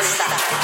Stop.